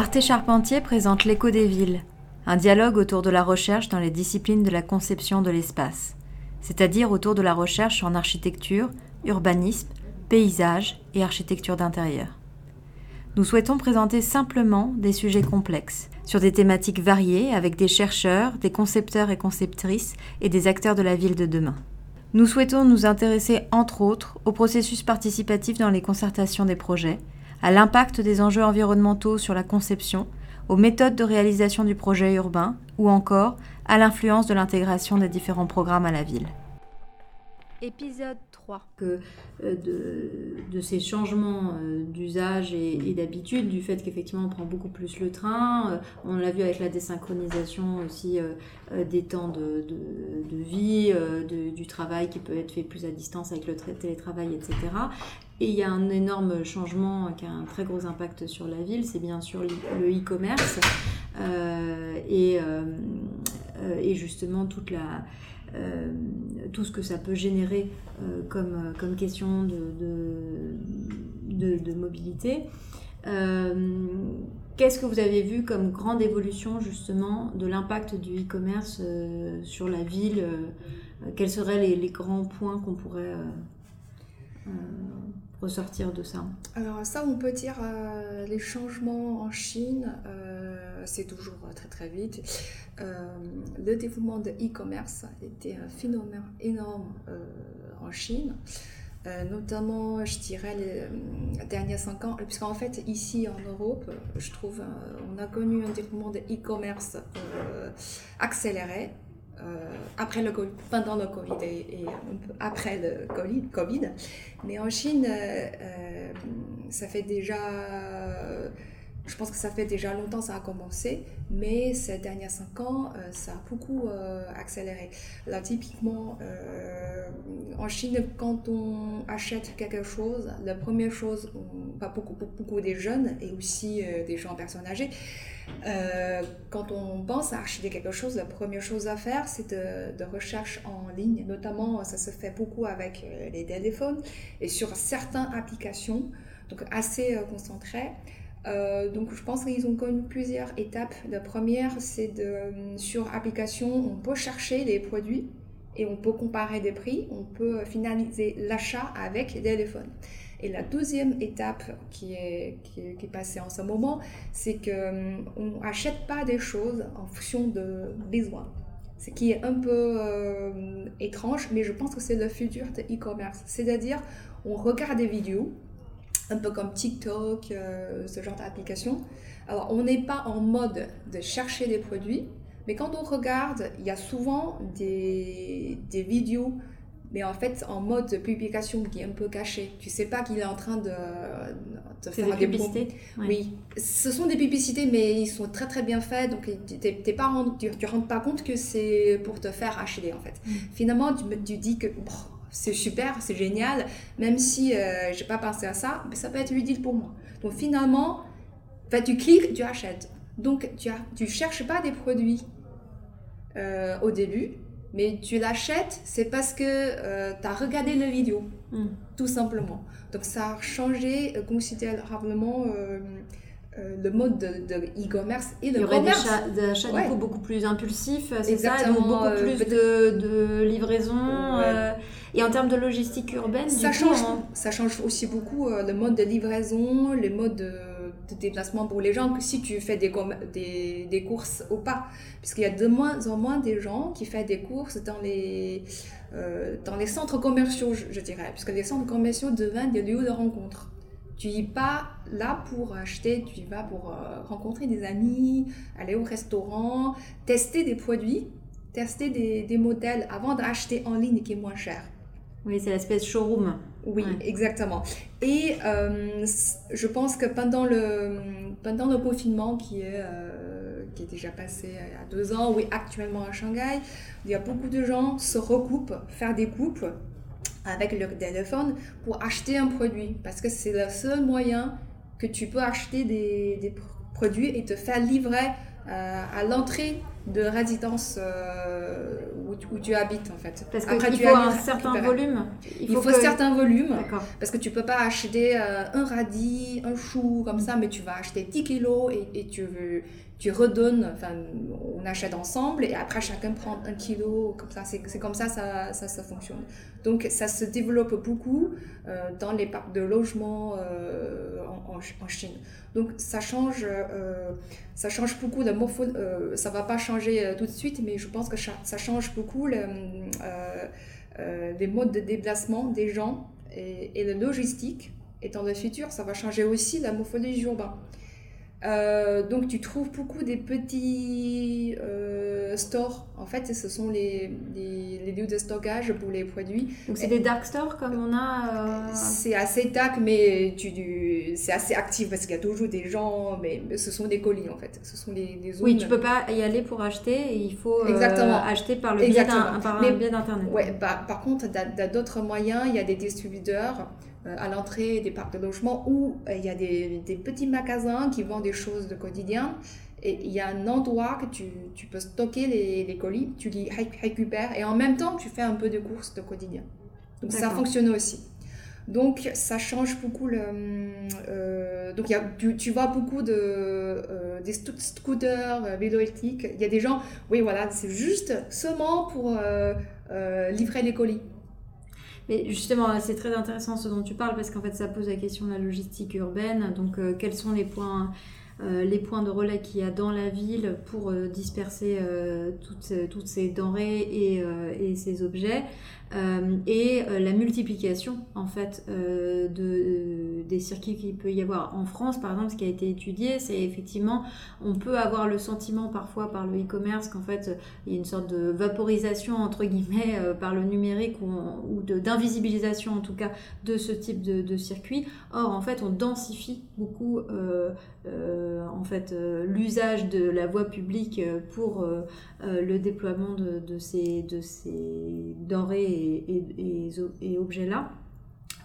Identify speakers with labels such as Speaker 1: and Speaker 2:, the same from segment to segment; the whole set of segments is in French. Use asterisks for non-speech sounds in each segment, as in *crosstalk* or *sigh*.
Speaker 1: Arte Charpentier présente L'écho des villes, un dialogue autour de la recherche dans les disciplines de la conception de l'espace, c'est-à-dire autour de la recherche en architecture, urbanisme, paysage et architecture d'intérieur. Nous souhaitons présenter simplement des sujets complexes, sur des thématiques variées avec des chercheurs, des concepteurs et conceptrices et des acteurs de la ville de demain. Nous souhaitons nous intéresser entre autres au processus participatif dans les concertations des projets, à l'impact des enjeux environnementaux sur la conception, aux méthodes de réalisation du projet urbain ou encore à l'influence de l'intégration des différents programmes à la ville.
Speaker 2: Épisode 3.
Speaker 3: Que, euh, de, ces changements euh, d'usage et, d'habitude, du fait qu'effectivement on prend beaucoup plus le train, euh, on l'a vu avec la désynchronisation aussi des temps de, vie, du travail qui peut être fait plus à distance avec le télétravail, etc. Et il y a un énorme changement qui a un très gros impact sur la ville, c'est bien sûr le e-commerce et, justement toute la euh, tout ce que ça peut générer euh, comme, euh, comme question de, mobilité. Qu'est-ce que vous avez vu comme grande évolution justement de l'impact du e-commerce sur la ville Quels seraient les grands points qu'on pourrait ressortir de ça?
Speaker 4: Alors ça, on peut dire les changements en Chine, c'est toujours très très vite. Euh, le développement de e-commerce était un phénomène énorme euh, en Chine. Euh, notamment, je dirais, les, derniers cinq ans, puisqu'en fait, ici en Europe, je trouve, on a connu un développement de e-commerce accéléré. après le pendant le Covid et, après le COVID. Mais en Chine, ça fait déjà je pense que ça fait déjà longtemps que ça a commencé, mais ces derniers cinq ans, euh, ça a beaucoup euh, accéléré. Là, typiquement, euh, en Chine, quand on achète quelque chose, la première chose, pas beaucoup, beaucoup des jeunes et aussi des gens personnes âgées, quand on pense à acheter quelque chose, la première chose à faire, c'est de, de, recherche en ligne. Notamment, ça se fait beaucoup avec les téléphones et sur certaines applications, donc assez concentrées. Euh, donc je pense qu'ils ont connu plusieurs étapes. La première, c'est de euh, sur application, on peut chercher les produits et on peut comparer des prix, on peut finaliser l'achat avec le téléphone. Et la deuxième étape qui est, qui est, passée en ce moment, c'est qu'on euh, n'achète pas des choses en fonction de besoins. Ce qui est un peu étrange, mais je pense que c'est le futur de e-commerce. C'est-à-dire, on regarde des vidéos, un peu comme TikTok, euh, ce genre d'application. Alors, on n'est pas en mode de chercher des produits, mais quand on regarde, il y a souvent des, des vidéos, mais en fait en mode de publication qui est un peu caché. Tu sais pas qu'il est en train de,
Speaker 3: de faire des, publicités.
Speaker 4: Oui, ce sont des publicités, mais ils sont très très bien faits, donc t'es pas tu, ne rends pas compte que c'est pour te faire acheter en fait. Mm. Finalement, tu, tu dis que c'est super, c'est génial, même si euh, j'ai pas pensé à ça, mais ça peut être utile pour moi. Donc finalement, tu cliques, tu achètes. Donc tu, as, tu cherches pas des produits euh, au début, mais tu l'achètes, c'est parce que euh, tu as regardé la vidéo, hmm. tout simplement. Donc ça a changé considérablement euh, le mode de e-commerce et le commerce.
Speaker 3: Il y aurait des achats, beaucoup plus impulsifs, c'est ça Donc beaucoup euh, plus de, de livraison. Euh, et en termes de logistique urbaine,
Speaker 4: ça, change, ça change aussi beaucoup le mode de livraison, le mode de, déplacement pour les gens, que si tu fais des, des, des courses ou pas. Puisqu'il y a de moins en moins des gens qui font des courses dans les, dans les centres commerciaux, je, je dirais. Puisque les centres commerciaux deviennent des lieux de rencontre. Tu y pas là pour acheter, tu y vas pour euh, rencontrer des amis, aller au restaurant, tester des produits, tester des, des modèles avant d'acheter en ligne qui est moins cher.
Speaker 3: Oui, c'est l'espèce showroom.
Speaker 4: Oui, exactement. Et euh, je pense que pendant le, pendant le confinement qui est, euh, qui est déjà passé il y a deux ans, oui, actuellement à Shanghai, il y a beaucoup de gens se recoupent, faire des coupes avec leur téléphone pour acheter un produit parce que c'est le seul moyen que tu peux acheter des, des produits et te faire livrer euh, à l'entrée de résidence euh, où, tu- où tu habites en fait.
Speaker 3: Parce
Speaker 4: Après,
Speaker 3: qu'il
Speaker 4: tu
Speaker 3: faut
Speaker 4: as
Speaker 3: un certain
Speaker 4: récupérer.
Speaker 3: volume.
Speaker 4: Il faut,
Speaker 3: que-
Speaker 4: certains volumes. Parce que tu peux pas acheter euh, un radis, un chou comme ça, mais tu vas acheter 10 kilos et, et tu, veux- tu redonnes, enfin, on achète ensemble et après chacun prend un kilo, comme ça, c'est comme ça ça, ça, fonctionne. Donc ça se développe beaucoup euh, dans les parcs de logement euh, en, en Ch- en Chine. Donc ça change, euh, ça change beaucoup la morpho, euh, ça va pas changer tout de suite, mais je pense que ça, change beaucoup le, les modes de déplacement des gens et, et la logistique. Et dans le futur, ça va changer aussi la morphologie urbaine. Euh, donc tu trouves beaucoup des petits euh, stores. En fait, ce sont les, les, les lieux de stockage pour les produits.
Speaker 3: Donc c'est des dark stores comme on a. euh,
Speaker 4: C'est assez tac, mais tu, tu- c'est assez actif parce qu'il y a toujours des gens, mais, mais ce sont des colis en fait. Ce sont des, des zones.
Speaker 3: Oui, tu peux pas y aller pour acheter. et il faut
Speaker 4: Exactement.
Speaker 3: acheter par le biais d'internet.
Speaker 4: Ouais, bah, par contre, tu as, d'autres moyens. Il y a des distributeurs à l'entrée des parcs de logement où euh, il y a des, des petits magasins qui vendent des choses de quotidien. Et il y a un endroit que tu, tu peux stocker les, les colis, tu les ré- récupères et en même temps tu fais un peu de courses de quotidien. Donc ça fonctionne aussi. Donc ça change beaucoup le. euh, donc y a, tu, tu vois beaucoup de euh, des scooters, euh, vélos électriques. Il y a des gens, oui voilà, c'est juste seulement pour euh, euh, livrer les colis.
Speaker 3: Mais justement, c'est très intéressant ce dont tu parles parce qu'en fait, ça pose la question de la logistique urbaine. Donc, euh, quels sont les points, les points de relais qu'il y a dans la ville pour euh, disperser euh, toutes, toutes ces denrées et, euh, et ces objets Euh, et euh, la multiplication en fait euh, de, euh, des circuits qu'il peut y avoir en France par exemple ce qui a été étudié c'est effectivement on peut avoir le sentiment parfois par le e-commerce qu'en fait il y a une sorte de vaporisation entre guillemets euh, par le numérique ou, d'invisibilisation en tout cas de ce type de, de circuit. Or en fait on densifie beaucoup euh, euh, en fait euh, l'usage de la voie publique euh, pour euh, euh, le déploiement de, ces, de ces denrées et, et- et- et objets là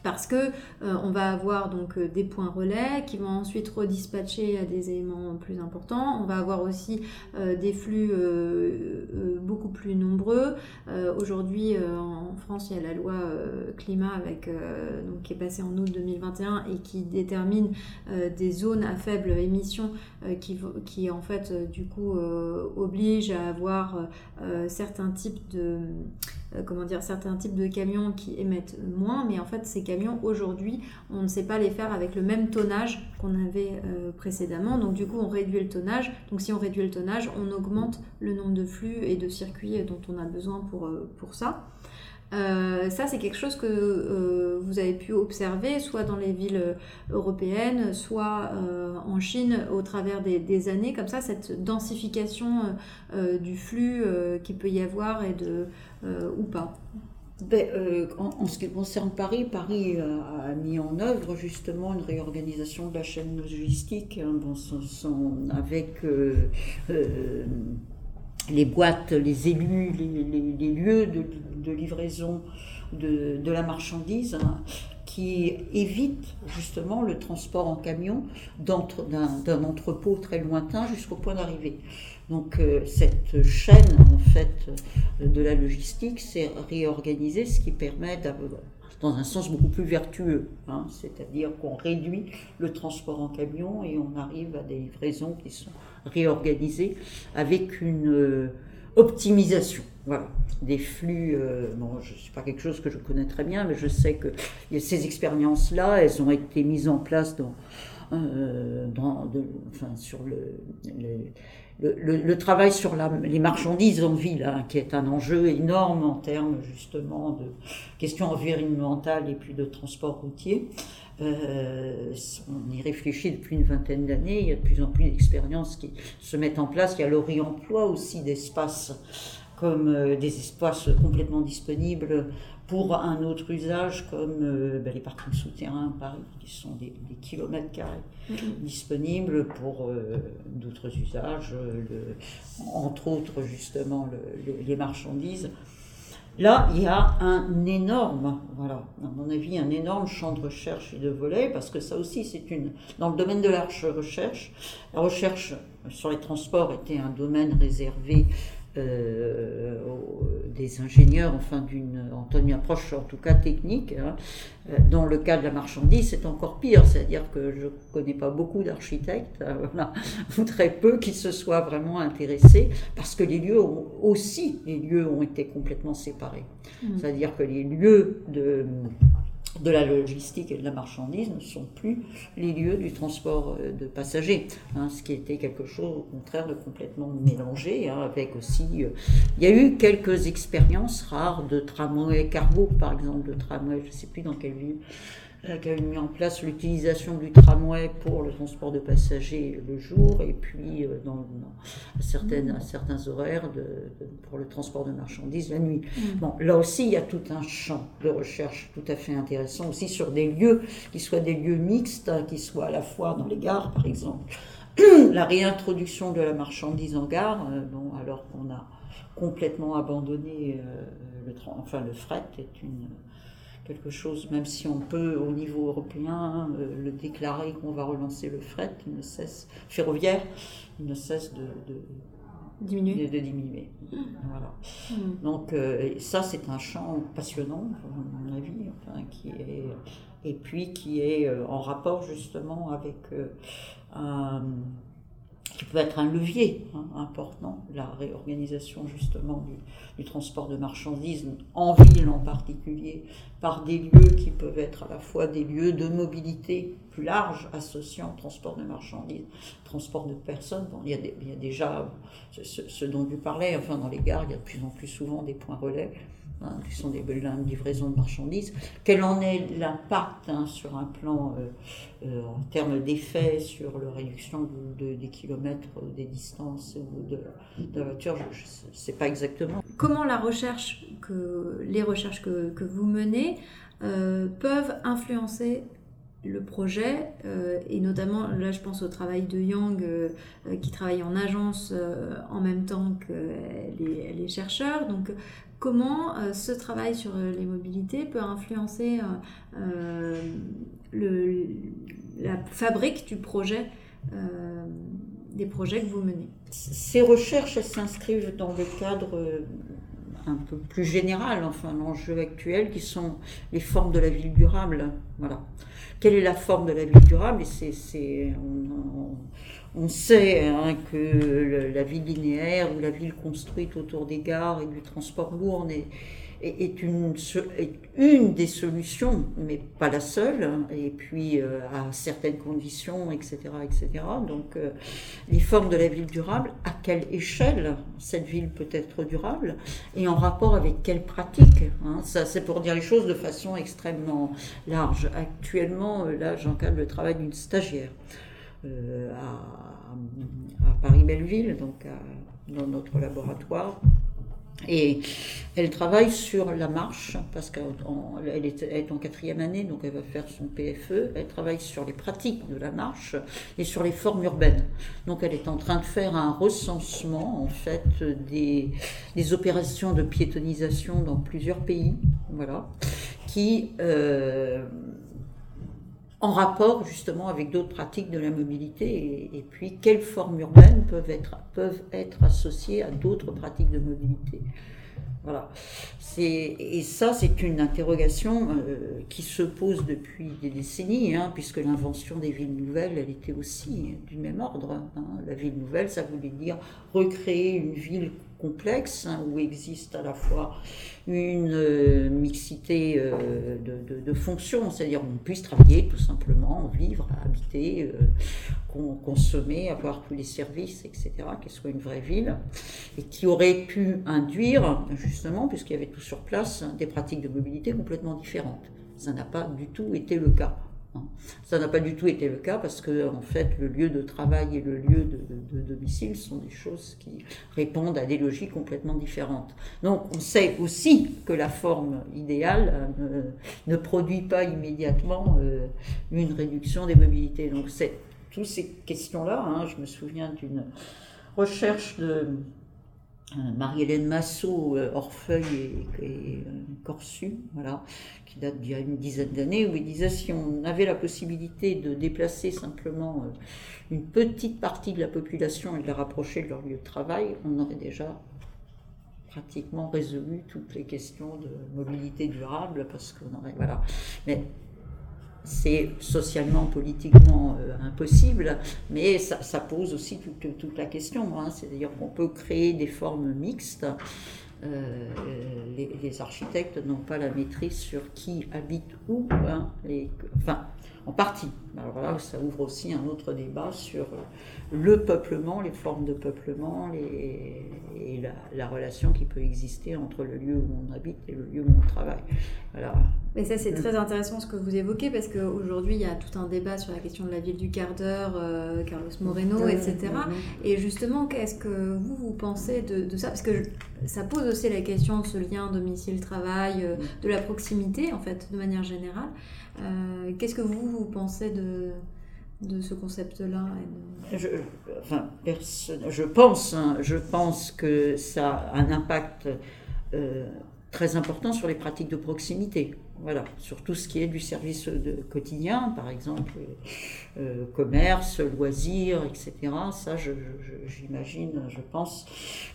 Speaker 3: parce que euh, on va avoir donc euh, des points relais qui vont ensuite redispatcher à des éléments plus importants. On va avoir aussi euh, des flux euh, euh, beaucoup plus nombreux. Euh, Aujourd'hui, euh, en France, il y a la loi euh, climat euh, qui est passée en août 2021 et qui détermine euh, des zones à faible émission euh, qui, qui en fait euh, du coup euh, oblige à avoir euh, certains types de euh, comment dire certains types de camions qui émettent moins mais en fait ces camions aujourd'hui on ne sait pas les faire avec le même tonnage qu'on avait euh, précédemment. Donc du coup on réduit le tonnage. Donc si on réduit le tonnage on augmente le nombre de flux et de circuits dont on a besoin pour, euh, pour ça euh, ça, c'est quelque chose que euh, vous avez pu observer, soit dans les villes euh, européennes, soit en Chine, au travers des, années, comme ça, cette densification du flux qu'il peut y avoir et de ou pas.
Speaker 5: Ben, en, ce qui concerne Paris, Paris a mis en œuvre justement une réorganisation de la chaîne logistique hein, avec les boîtes, les élus, les- les lieux de, de livraison de, de la marchandise hein, qui évitent justement le transport en camion d'un entrepôt très lointain jusqu'au point d'arrivée. Donc euh, cette chaîne en fait de la logistique s'est réorganisée, ce qui permet d'avoir dans un sens beaucoup plus vertueux, hein, c'est-à-dire qu'on réduit le transport en camion et on arrive à des livraisons qui sont réorganisées avec une euh, optimisation. Voilà, des flux. euh, bon, je sais pas quelque chose que je connais très bien, mais je sais que ces expériences-là, elles ont été mises en place dans, euh, dans enfin, sur le, le- le, le- le travail sur la- les marchandises en ville, hein, qui est un enjeu énorme en termes justement de questions environnementales et puis de transport routier. Euh, on y réfléchit depuis une vingtaine d'années, il y a de plus en plus d'expériences qui se mettent en place, il y a le réemploi aussi d'espaces comme euh, des espaces complètement disponibles pour un autre usage comme euh, ben, les parkings souterrains à Paris, qui sont des, des kilomètres carrés disponibles pour euh, d'autres usages, le- entre autres justement le- le- les marchandises. Là, il y a un énorme, voilà, à mon avis, un énorme champ de recherche et de volet, parce que ça aussi, c'est une. Dans le domaine de la recherche, la recherche sur les transports était un domaine réservé euh, des ingénieurs, enfin d'une, une approche en tout cas technique. Hein. Euh, dans le cas de la marchandise, c'est encore pire, c'est-à-dire que je ne connais pas beaucoup d'architectes, hein, *laughs* voilà, ou très peu qui se soient vraiment intéressés, parce que les lieux ont aussi, les lieux ont été complètement séparés. Mmh. C'est-à-dire que les lieux de de la logistique et de la marchandise ne sont plus les lieux du transport euh, de passagers, hein, ce qui était quelque chose au contraire de complètement mélangé, hein, avec aussi, euh, il y a eu quelques expériences rares de tramway cargo, par exemple, de tramway, je ne sais plus dans quelle ville, qui a mis en place l'utilisation du tramway pour le transport de passagers le jour et puis euh, dans, à, certaines, à certains horaires de, pour le transport de marchandises la nuit. Mm. Bon, là aussi, il y a tout un champ de recherche tout à fait intéressant aussi sur des lieux qui soient des lieux mixtes, hein, qui soient à la fois dans les gares, par exemple. *clears throat* la réintroduction de la marchandise en gare, euh, bon, alors qu'on a complètement abandonné le, enfin, le fret, est une quelque chose, même si on peut au niveau européen euh, le déclarer qu'on va relancer le fret, il ne cesse, ferroviaire, il ne cesse de,
Speaker 3: diminuer.
Speaker 5: De, diminuer. Voilà. Hmm. Donc euh, ça c'est un champ passionnant, à mon avis, qui est, et puis qui est euh, en rapport justement avec un qui peut être un levier hein, important, la réorganisation justement du, transport de marchandises en ville en particulier, par des lieux qui peuvent être à la fois des lieux de mobilité plus large associant transport de marchandises, transport de personnes. Bon, il, y a déjà ce, dont vous parlez, enfin dans les gares, il y a de plus en plus souvent des points relais Hein, qui sont des livraisons de marchandises. Quel en est l'impact hein, sur un plan euh, euh, en termes d'effet sur la réduction des kilomètres, des distances de, la voiture? Je ne sais pas exactement.
Speaker 3: Comment les recherches que, vous menez euh, peuvent influencer le projet, et notamment là je pense au travail de Yang qui travaille en agence en même temps que les, les chercheurs. Donc comment euh, ce travail sur euh, les mobilités peut influencer euh, la fabrique du projet, des projets que vous menez?
Speaker 5: Ces recherches s'inscrivent dans le cadre un peu plus général, enfin l'enjeu actuel, qui sont les formes de la ville durable. Voilà. Quelle est la forme de la ville durable? On sait hein, que la ville linéaire ou la ville construite autour des gares et du transport lourd est, une, des solutions, mais pas la seule, hein, et puis euh, à certaines conditions, etc. etc. Donc euh, les formes de la ville durable, à quelle échelle cette ville peut être durable, et en rapport avec quelles pratiques hein. Ça, c'est pour dire les choses de façon extrêmement large. Actuellement, euh, là, j'encadre le travail d'une stagiaire. Euh, à, Paris-Belleville, donc dans notre laboratoire. Et elle travaille sur la marche, parce qu'elle est, en quatrième année, donc elle va faire son PFE. Elle travaille sur les pratiques de la marche et sur les formes urbaines. Donc elle est en train de faire un recensement, en fait, des, des opérations de piétonisation dans plusieurs pays, voilà, qui euh, en rapport justement avec d'autres pratiques de la mobilité et, puis quelles formes urbaines peuvent être, peuvent être associées à d'autres pratiques de mobilité. Voilà. Et ça, c'est une interrogation euh, qui se pose depuis des décennies, hein, puisque l'invention des villes nouvelles, elle était aussi du même ordre. Hein. La ville nouvelle, ça voulait dire recréer une ville complexe hein, où existe à la fois une euh, mixité euh, de, fonctions, c'est-à-dire on puisse travailler tout simplement, vivre, habiter, euh, consommer, avoir tous les services, etc., qu'elle soit une vraie ville, et qui aurait pu induire, justement, puisqu'il y avait tout sur place, des pratiques de mobilité complètement différentes. Ça n'a pas du tout été le cas. Ça n'a pas du tout été le cas parce que, en fait, le lieu de travail et le lieu de, domicile sont des choses qui répondent à des logiques complètement différentes. Donc, on sait aussi que la forme idéale euh, ne, produit pas immédiatement euh, une réduction des mobilités. Donc, c'est toutes ces questions-là. Hein, je me souviens d'une recherche de Marie-Hélène Massot, Orfeuille et, Corsu, voilà, qui date d'il y a une dizaine d'années, où il disait si on avait la possibilité de déplacer simplement une petite partie de la population et de la rapprocher de leur lieu de travail, on aurait déjà pratiquement résolu toutes les questions de mobilité durable, parce qu'on aurait, voilà. C'est socialement, politiquement euh, impossible, mais ça, pose aussi toute, la question. Hein. C'est-à-dire qu'on peut créer des formes mixtes. Euh, les, architectes n'ont pas la maîtrise sur qui habite où, hein, enfin, en partie. Alors là, ça ouvre aussi un autre débat sur le peuplement, les formes de peuplement et la, relation qui peut exister entre le lieu où on habite et le lieu où on travaille.
Speaker 3: Mais ça, c'est très intéressant ce que vous évoquez parce qu'aujourd'hui, il y a tout un débat sur la question de la ville du quart d'heure, euh, Carlos Moreno, etc. Et justement, qu'est-ce que vous, vous pensez de, ça? Parce que ça pose aussi la question de ce lien domicile-travail, euh, de la proximité, en fait, de manière générale. Euh, qu'est-ce que vous, vous pensez de, de ce concept-là
Speaker 5: je, je, pense, hein, je pense que ça a un impact euh, très important sur les pratiques de proximité. Voilà, sur tout ce qui est du service de quotidien, par exemple, euh, commerce, loisirs, etc. Ça, j'imagine, je, pense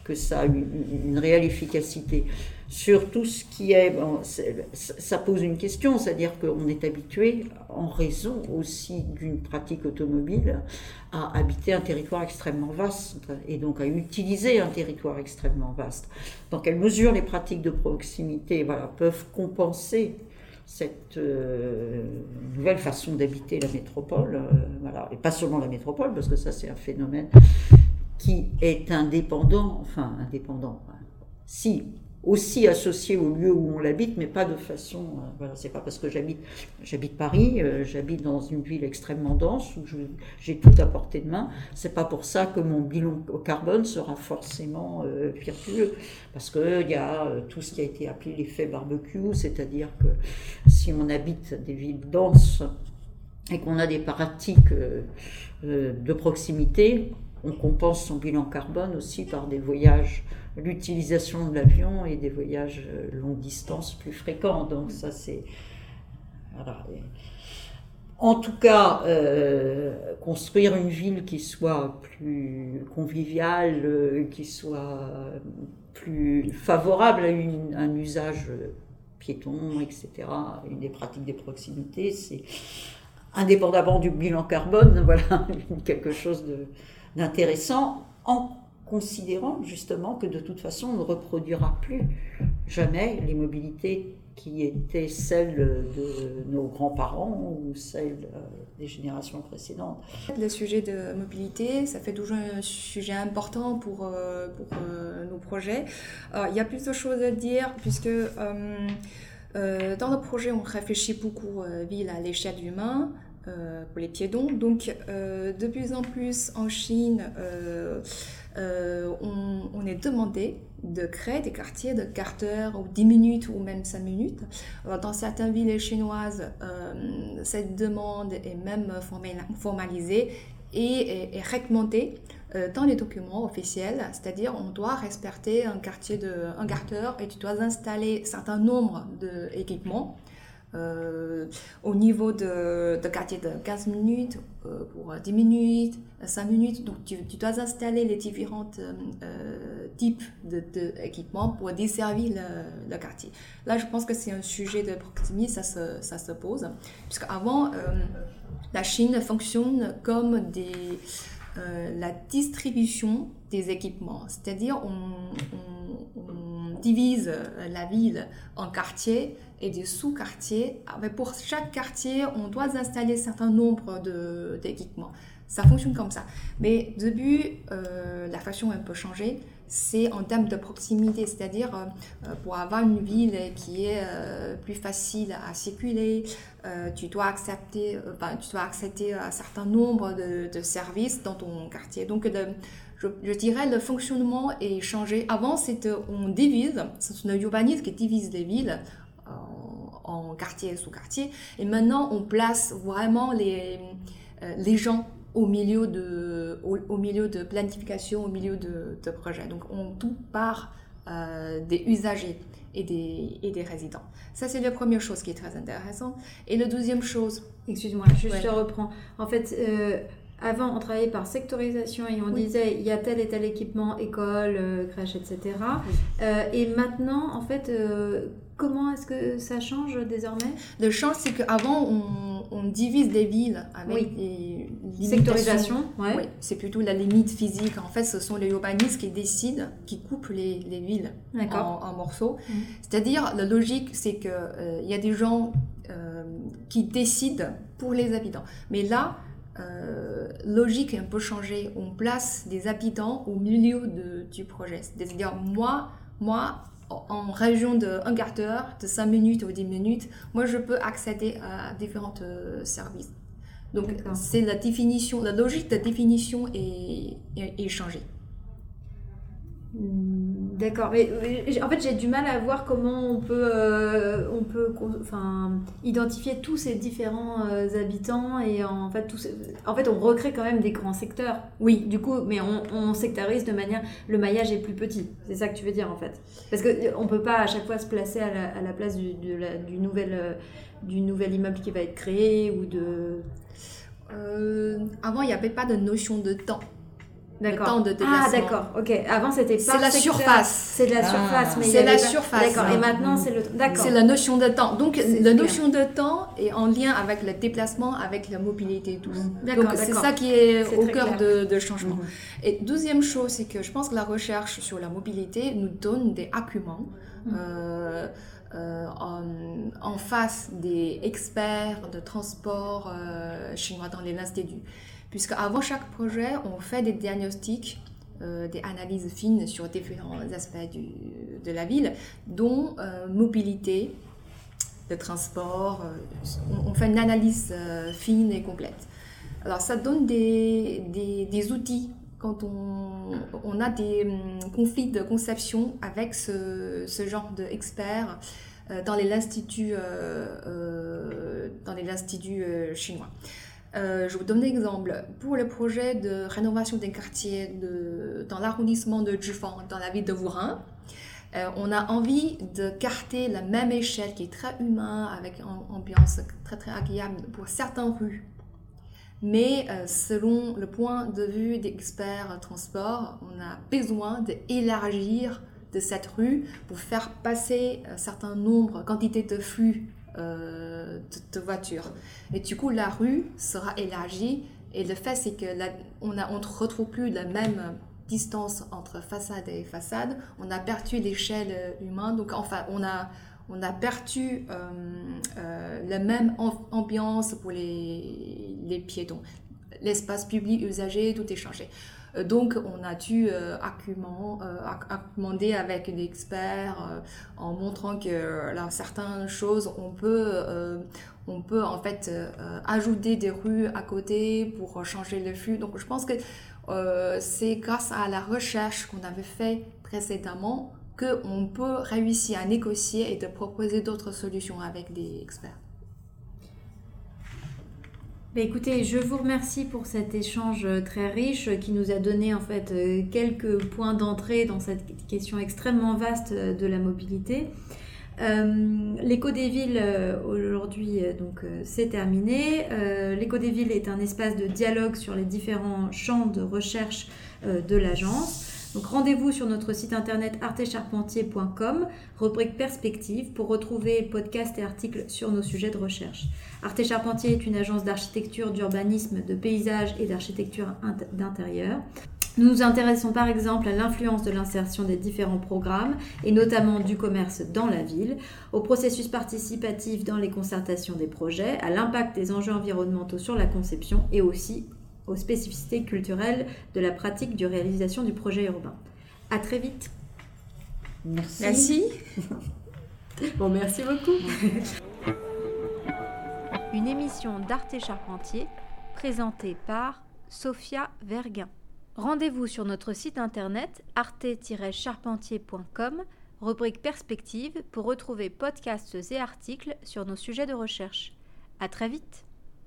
Speaker 5: que ça a une réelle efficacité. Sur tout ce qui est, ça pose une question, c'est-à-dire qu'on est habitué, en raison aussi d'une pratique automobile, à habiter un territoire extrêmement vaste et donc à utiliser un territoire extrêmement vaste. Dans quelle mesure les pratiques de proximité peuvent compenser cette euh, nouvelle façon d'habiter la métropole, euh, et pas seulement la métropole, parce que ça c'est un phénomène qui est indépendant, enfin indépendant, si aussi associé au lieu où on l'habite, mais pas de façon. Euh, voilà, c'est pas parce que j'habite, Paris, euh, j'habite dans une ville extrêmement dense où j'ai tout à portée de main. C'est pas pour ça que mon bilan carbone sera forcément euh, parce que il y a tout ce qui a été appelé l'effet barbecue, c'est-à-dire que si on habite des villes denses et qu'on a des pratiques de proximité, on compense son bilan carbone aussi par des voyages l'utilisation de l'avion et des voyages euh, longue distance plus fréquents. Donc ça c'est... En tout cas, euh, construire une ville qui soit plus conviviale, euh, qui soit plus favorable à, un usage piéton, etc., une des pratiques des proximités, c'est indépendamment du bilan carbone, *laughs* voilà, quelque chose d'intéressant. En considérant justement que de toute façon on ne reproduira plus jamais les mobilités qui étaient celles de nos grands-parents ou celles euh, des générations précédentes.
Speaker 4: Le sujet de mobilité, ça fait toujours un sujet important pour, euh, pour euh, nos projets. il y a plus de choses à dire puisque dans le projet, on réfléchit beaucoup à l'échelle humaine. Pour les piétons. Donc, de plus en plus en Chine, euh, on, est demandé de créer des quartiers de 4 heures ou 10 minutes ou même 5 minutes. dans certaines villes chinoises, euh, cette demande est même formalisée et est, réglementée euh, dans les documents officiels, c'est-à-dire on doit respecter un quartier de un quart d'heure et tu dois installer un certain nombre d'équipements euh, au niveau de, de, quartier de 15 minutes euh, pour 10 minutes, 5 minutes. Donc, tu, dois installer les différents euh, types d'équipements de, pour desservir le, le, quartier. Là, je pense que c'est un sujet de proximité, ça se, ça se pose. Puisqu'avant, la Chine fonctionne comme des, la distribution des équipements. C'est-à-dire, on, on divise la ville en quartiers et des sous-quartiers. Ah, pour chaque quartier, on doit installer un certain nombre d'équipements. Ça fonctionne comme ça. Mais début, euh, la façon un peu changé. C'est en termes de proximité, c'est-à-dire euh, pour avoir une ville qui est euh, plus facile à circuler, tu dois accepter, tu dois accepter un certain nombre de, services dans ton quartier. Donc, je, je, dirais le fonctionnement est changé. Avant, c'était on divise, c'est une urbanisme qui divise les villes en quartier sous quartier. Et maintenant, on place vraiment les, euh, les gens au milieu de, au, milieu de planification, au milieu de, de projet. Donc on tout part euh, des usagers et des, et des résidents. Ça, c'est la première chose qui est très intéressante. Et la deuxième chose...
Speaker 3: Excuse-moi, je te reprends. En fait, euh, avant, on travaillait par sectorisation et on disait il y a tel et tel équipement, école, euh, crèche, etc. et maintenant, en fait, comment est-ce que ça change désormais?
Speaker 4: Le change, c'est qu'avant, on on divise des villes avec des
Speaker 3: sectorisations.
Speaker 4: Oui, c'est plutôt la limite physique. En fait, ce sont les urbanistes qui décident, qui coupent les, villes en, morceaux. Mm. C'est-à-dire, la logique, c'est qu'il euh, y a des gens euh, qui décident pour les habitants. Mais là, euh, logique un peu changée. On place des habitants au milieu de, du projet. C'est-à-dire, moi, moi, en région de un quart d'heure, de 5 minutes ou 10 minutes, moi je peux accéder à différents euh, services. Donc c'est la définition, la logique de définition est, est, changée.
Speaker 3: D'accord, mais en fait j'ai du mal à voir comment on peut, euh, identifier tous ces différents euh, habitants et en fait, en fait on recrée quand même des grands secteurs. Oui, du coup, mais on, sectarise de manière, le maillage est plus petit. C'est ça que tu veux dire en fait. Parce qu'on ne peut pas à chaque fois se placer à la, place du, nouvel, euh, du nouvel immeuble qui va être créé ou de...
Speaker 4: avant, il n'y avait pas de notion de temps.
Speaker 3: D'accord. de Ah, d'accord. Ok. Avant, c'était
Speaker 4: pas. C'est la surface.
Speaker 3: C'est de la surface.
Speaker 4: mais C'est la surface.
Speaker 3: D'accord. Et maintenant, c'est le.
Speaker 4: D'accord. C'est la notion de temps. Donc, la notion de temps est en lien avec le déplacement, avec la mobilité et tout. D'accord. Donc, c'est ça qui est, au cœur de, de, changement. Mhm. Et deuxième chose, c'est que je pense que la recherche sur la mobilité nous donne des arguments. Mhm. Euh, euh, en, en, face des experts de transport euh, chinois dans les instituts puisque avant chaque projet, on fait des diagnostics, euh, des analyses fines sur différents aspects de la ville, dont euh, mobilité, de transport. Euh, on, fait une analyse fine et complète. Alors ça donne des, des, outils quand on, on, a des hum, conflits de conception avec ce, ce genre d'experts dans les instituts, dans les instituts chinois. Euh, je vous donne un exemple. Pour le projet de rénovation des quartiers de, dans l'arrondissement de Zhifang, dans la ville de Wuhan, euh, on a envie de carter la même échelle qui est très humain, avec une ambiance très très agréable pour certaines rues. Mais euh, selon le point de vue des experts transport, on a besoin d'élargir de cette rue pour faire passer un certain nombre, quantité de flux euh, de, voitures. Et du coup, la rue sera élargie. Et le fait, c'est que ne on retrouve plus la même distance entre façade et façade. On a perdu l'échelle humaine. Donc, enfin, on a, on a perdu euh, euh, la même ambiance pour les, les piétons. L'espace public usagé, tout est changé. Euh, donc, on a dû euh, euh avec des experts euh, en montrant que certaines choses, on peut, on peut en fait ajouter des rues à côté pour changer le flux. Donc, je pense que c'est grâce à la recherche qu'on avait fait précédemment qu'on peut réussir à négocier et de proposer d'autres solutions avec des experts.
Speaker 3: Bah, écoutez, je vous remercie pour cet échange euh, très riche euh, qui nous a donné en fait euh, quelques points d'entrée dans cette question extrêmement vaste de la mobilité. L'écho des villes aujourd'hui c'est terminé. L'écho des villes est un espace de dialogue sur les différents champs de recherche de l'agence. Donc rendez-vous sur notre site internet artecharpentier.com, rubrique perspective, pour retrouver podcasts et articles sur nos sujets de recherche. Arte Charpentier est une agence d'architecture, d'urbanisme, de paysage et d'architecture d'intérieur. Nous nous intéressons par exemple à l'influence de l'insertion des différents programmes et notamment du commerce dans la ville, au processus participatif dans les concertations des projets, à l'impact des enjeux environnementaux sur la conception et aussi aux spécificités culturelles de la pratique de réalisation du projet urbain. À très vite.
Speaker 4: Merci. Merci. *laughs*
Speaker 3: bon, merci beaucoup. *laughs*
Speaker 2: Une émission d'Arte Charpentier présentée par Sophia Verguin. Rendez-vous sur notre site internet arte-charpentier.com, rubrique perspective, pour retrouver podcasts et articles sur nos sujets de recherche. À très vite!